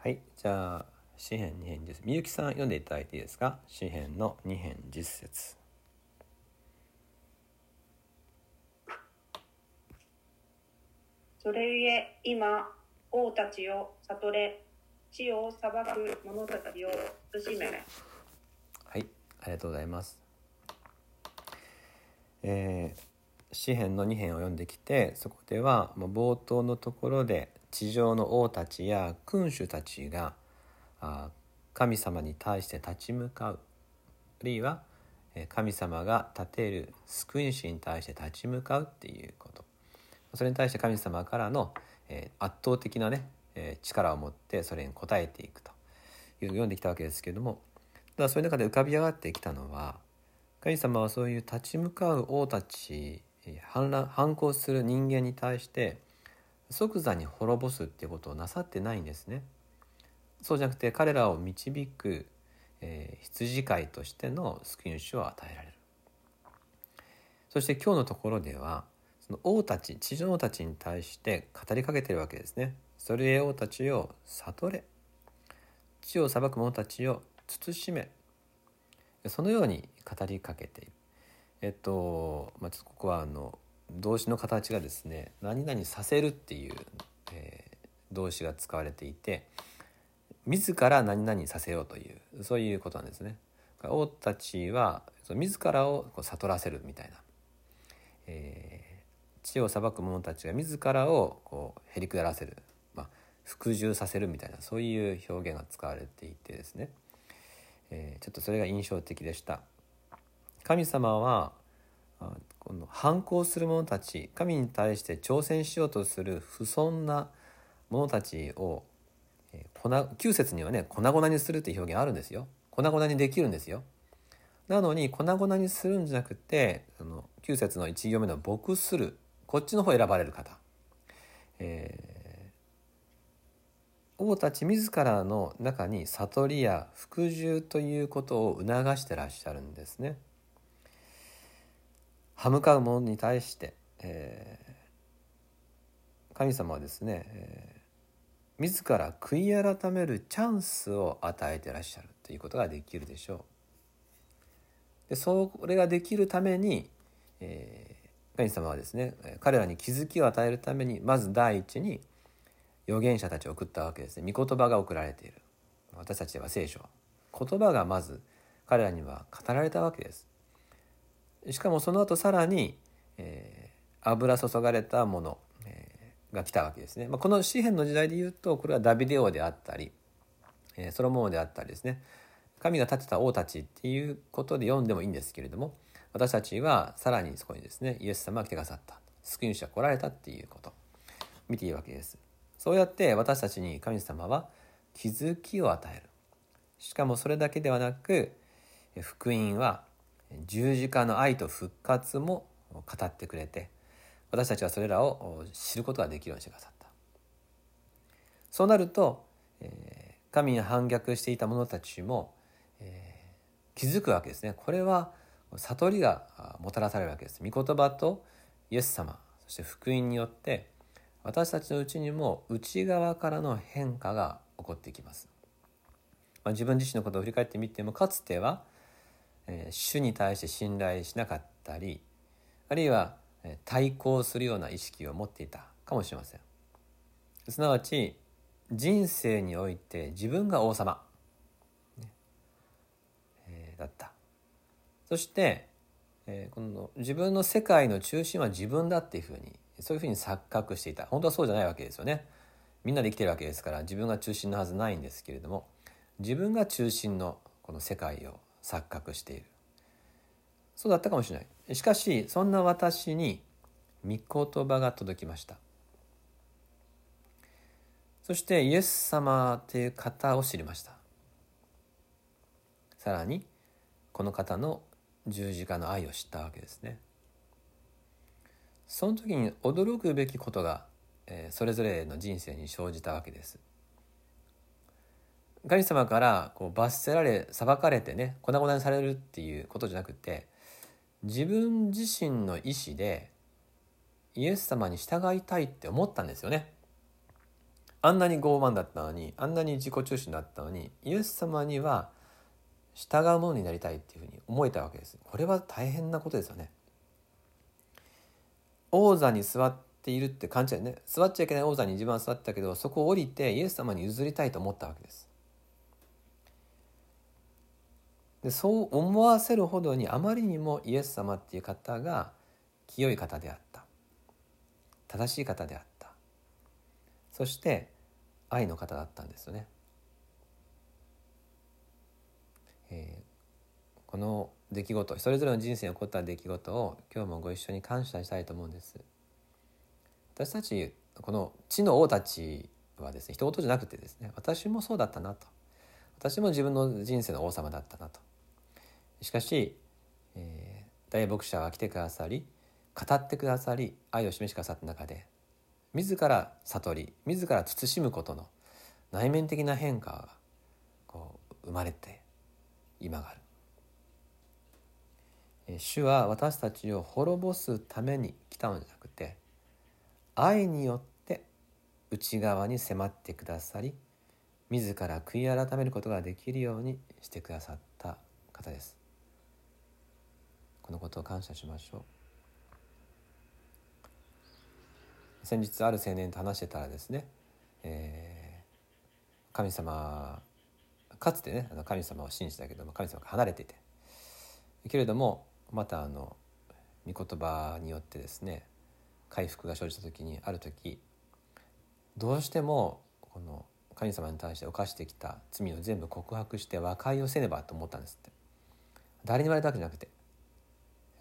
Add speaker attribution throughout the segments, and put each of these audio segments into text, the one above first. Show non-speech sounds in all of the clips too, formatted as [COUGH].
Speaker 1: はい、じゃあ詩編2編です。みゆきさん読んでいただいていいですか？詩編の2編10節
Speaker 2: それゆえ今王たちを悟れ地を裁く者たちを慎め
Speaker 1: はい、ありがとうございます。えー詩編の2編を読んできてそこではもう冒頭のところで地上の王たちや君主たちが神様に対して立ち向かう。あるいは神様が立てる救い主に対して立ち向かうっていうこと。それに対して神様からの、圧倒的なね、力を持ってそれに応えていくと。いうのを読んできたわけですけれども。ただそういう中で浮かび上がってきたのは神様はそういう立ち向かう王たち反乱反抗する人間に対して即座に滅ぼすっていうことをなさってないんですね。そうじゃなくて彼らを導く、えー羊飼いとしての救い主を与えられる。そして今日のところではその王たち地上王たちに対して語りかけてるわけですね。それへ王たちを悟れ地を裁く者たちを慎めそのように語りかけている。えっと、まあ、ちょっとここはあの動詞の形がですね「何々させる」っていう、えー動詞が使われていて自ら何々させようというそういうことなんですね。王たちは自らをこう悟らせるみたいな、えー地を裁く者たちが自らをこうへりくだらせる、まあ、服従させるみたいなそういう表現が使われていてですね、えーちょっとそれが印象的でした。神様はこの反抗する者たち神に対して挑戦しようとする不遜な者たちをえ粉9節にはね粉々にするって表現あるんですよ。粉々にできるんですよ。なのに粉々にするんじゃなくてその9節の1行目の「牧する」こっちの方を選ばれる方、えー王たち自らの中に悟りや服従ということを促してらっしゃるんですね。歯向かう者に対して、えー神様はですね、えー自ら悔い改めるチャンスを与えてらっしゃるということができるでしょう。でそれができるために、えー神様はですねえ彼らに気づきを与えるためにまず第一に預言者たちを送ったわけですね。御言葉が送られている。私たちでは聖書言葉がまず彼らには語られたわけです。しかもその後さらに、えー油注がれたもの、えーが来たわけですね、まあ、この詩篇の時代で言うとこれはダビデ王であったり、えーソロモンであったりですね。神が立てた王たちっていうことで読んでもいいんですけれども私たちはさらにそこにですねイエス様が来てくださった。救い主が来られたっていうこと。見ていいわけです。そうやって私たちに神様は気づきを与える。しかもそれだけではなく福音は十字架の愛と復活も語ってくれて私たちはそれらを知ることができるようにしてくださった。そうなると、えー神に反逆していた者たちも、えー気づくわけですね。これは悟りがもたらされるわけです。御言葉とイエス様そして福音によって私たちのうちにも内側からの変化が起こってきます、まあ、自分自身のことを振り返ってみてもかつては、え主に対して信頼しなかったりあるいは対抗するような意識を持っていたかもしれません。すなわち人生において自分が王様、えだった。そして、えこの自分の世界の中心は自分だっていうふうにそういうふうに錯覚していた。本当はそうじゃないわけですよね。みんなで生きてるわけですから自分が中心のはずないんですけれども自分が中心のこの世界を錯覚している。そうだったかもしれない。しかしそんな私に御言葉が届きました。そしてイエス様という方を知りました。さらにこの方の十字架の愛を知ったわけですね。その時に驚くべきことが、それぞれの人生に生じたわけです。神様からこう罰せられ裁かれてね粉々にされるっていうことじゃなくて自分自身の意思でイエス様に従いたいって思ったんですよね。あんなに傲慢だったのにあんなに自己中心だったのにイエス様には従うものになりたいっていうふうに思えたわけです。これは大変なことですよね。王座に座っているって勘違いね。座っちゃいけない王座に自分は座ったけどそこを降りてイエス様に譲りたいと思ったわけです。でそう思わせるほどにあまりにもイエス様っていう方が清い方であった正しい方であったそして愛の方だったんですよね。えー、この出来事それぞれの人生に起こった出来事を今日もご一緒に感謝したいと思うんです。私たちこの地の王たちはですね一言じゃなくてですね私もそうだったなと私も自分の人生の王様だったなとしかし、えー、大牧者は来てくださり語ってくださり愛を示しくださった中で自ら悟り自ら慎むことの内面的な変化がこう生まれて今がある。主は私たちを滅ぼすために来たのじゃなくて愛によって内側に迫ってくださり自ら悔い改めることができるようにしてくださった方です。このことを感謝しましょう。先日ある青年と話してたらですね、えー、神様かつてねあの神様を信じたけども神様が離れていてけれどもまたあの御言葉によってですね回復が生じた時にある時どうしてもこの神様に対して犯してきた罪を全部告白して和解をせねばと思ったんですって。誰に言われたわけじゃなくて、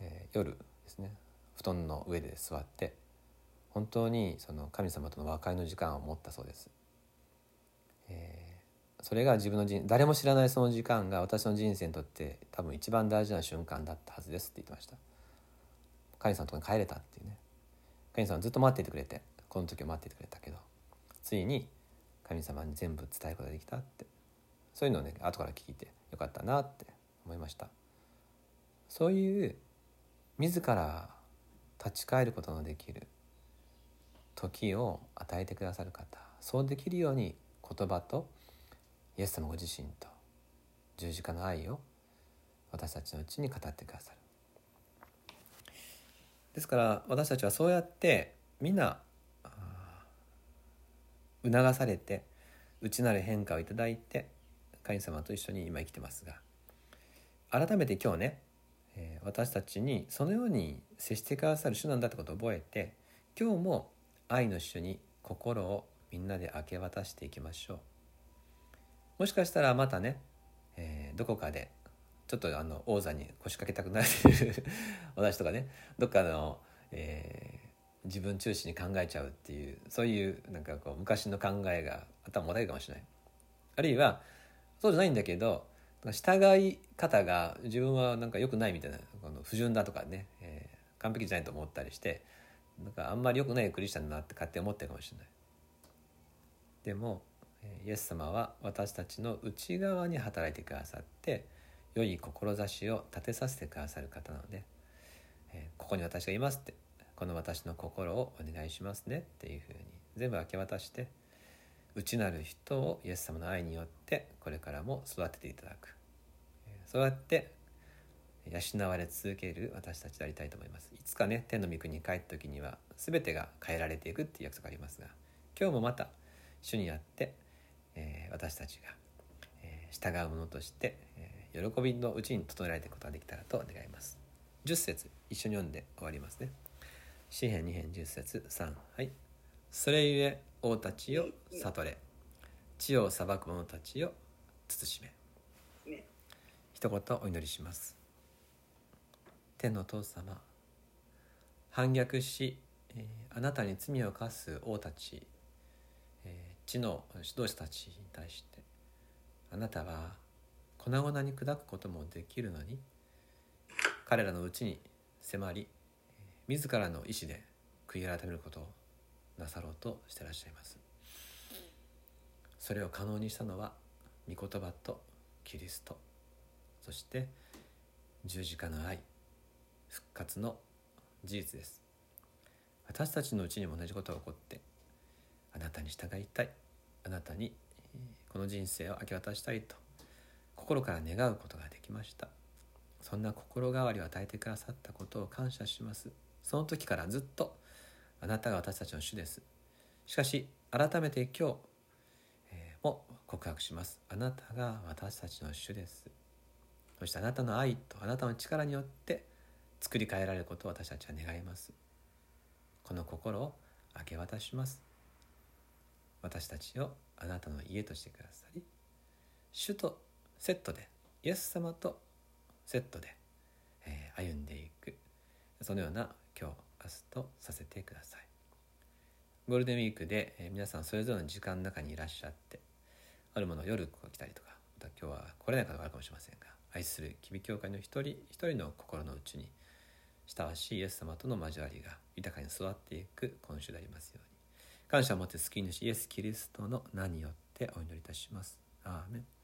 Speaker 1: えー、夜ですね布団の上で座って本当にその神様との和解の時間を持ったそうです。えー、それが自分の人誰も知らないその時間が私の人生にとって多分一番大事な瞬間だったはずですって言ってました。神様のとこに帰れたっていうね神様ずっと待っていてくれてこの時を待っていてくれたけどついに神様に全部伝えることができたってそういうのをね後から聞いてよかったなって思いましたそういう自ら立ち返ることのできる時を与えてくださる方そうできるように言葉とイエス様ご自身と十字架の愛を私たちのうちに語ってくださる。ですから私たちはそうやってみんな促されて内なる変化をいただいて神様と一緒に今生きてますが改めて今日ね私たちにそのように接してくださる主なんだってことを覚えて今日も愛の主に心をみんなで明け渡していきましょう。もしかしたらまたね、えー、どこかでちょっとあの王座に腰掛けたくなる [LAUGHS] 私とかねどっかの、えー、自分中心に考えちゃうっていうそういうなんかこう昔の考えが頭もたれるかもしれない。あるいはそうじゃないんだけど従い方が自分はなんか良くないみたいなこの不純だとかね、えー、完璧じゃないと思ったりしてなんかあんまり良くないクリスチャンだなって勝手に思ってるかもしれない。でもイエス様は私たちの内側に働いてくださって良い志を立てさせてくださる方なので、えここに私がいますってこの私の心をお願いしますねっていうふうに全部明け渡して内なる人をイエス様の愛によってこれからも育てていただく。そうやって養われ続ける私たちでありたいと思います。いつかね天の御国に帰った時には全てが変えられていくっていう約束がありますが今日もまた主にあって、えー、私たちが、えー、従うものとして、えー、喜びのうちに整えられていくことができたらと願います。10節一緒に読んで終わりますね。詩編2編10節3はい。それゆえ王たちよ悟れ。地を裁く者たちよ慎め。一言お祈りします。天のお父様反逆し、えー、あなたに罪を犯す王たち、えー、地の指導者たちに対してあなたは粉々に砕くこともできるのに彼らのうちに迫り自らの意志で悔い改めることをなさろうとしてらっしゃいます。それを可能にしたのは御言葉とキリスト。そして十字架の愛復活の事実です。私たちのうちにも同じことが起こってあなたに従いたい。あなたにこの人生を明け渡したいと心から願うことができました。そんな心変わりを与えてくださったことを感謝します。その時からずっとあなたが私たちの主です。しかし改めて今日、えー、も告白します。あなたが私たちの主です。そしてあなたの愛とあなたの力によって作り変えられることを私たちは願います。この心を明け渡します。私たちをあなたの家としてくださり主とセットでイエス様とセットで、えー、歩んでいく。そのような今日明日とさせてください。ゴールデンウィークで、え、皆さんそれぞれの時間の中にいらっしゃってあるもの夜来たりとかまた今日は来れない方があるかもしれませんが愛する吉備教会の一人一人の心の内に親しいイエス様との交わりが豊かに育っていく今週でありますように。感謝を持って救い主イエス・キリストの名によってお祈りいたします。アーメン。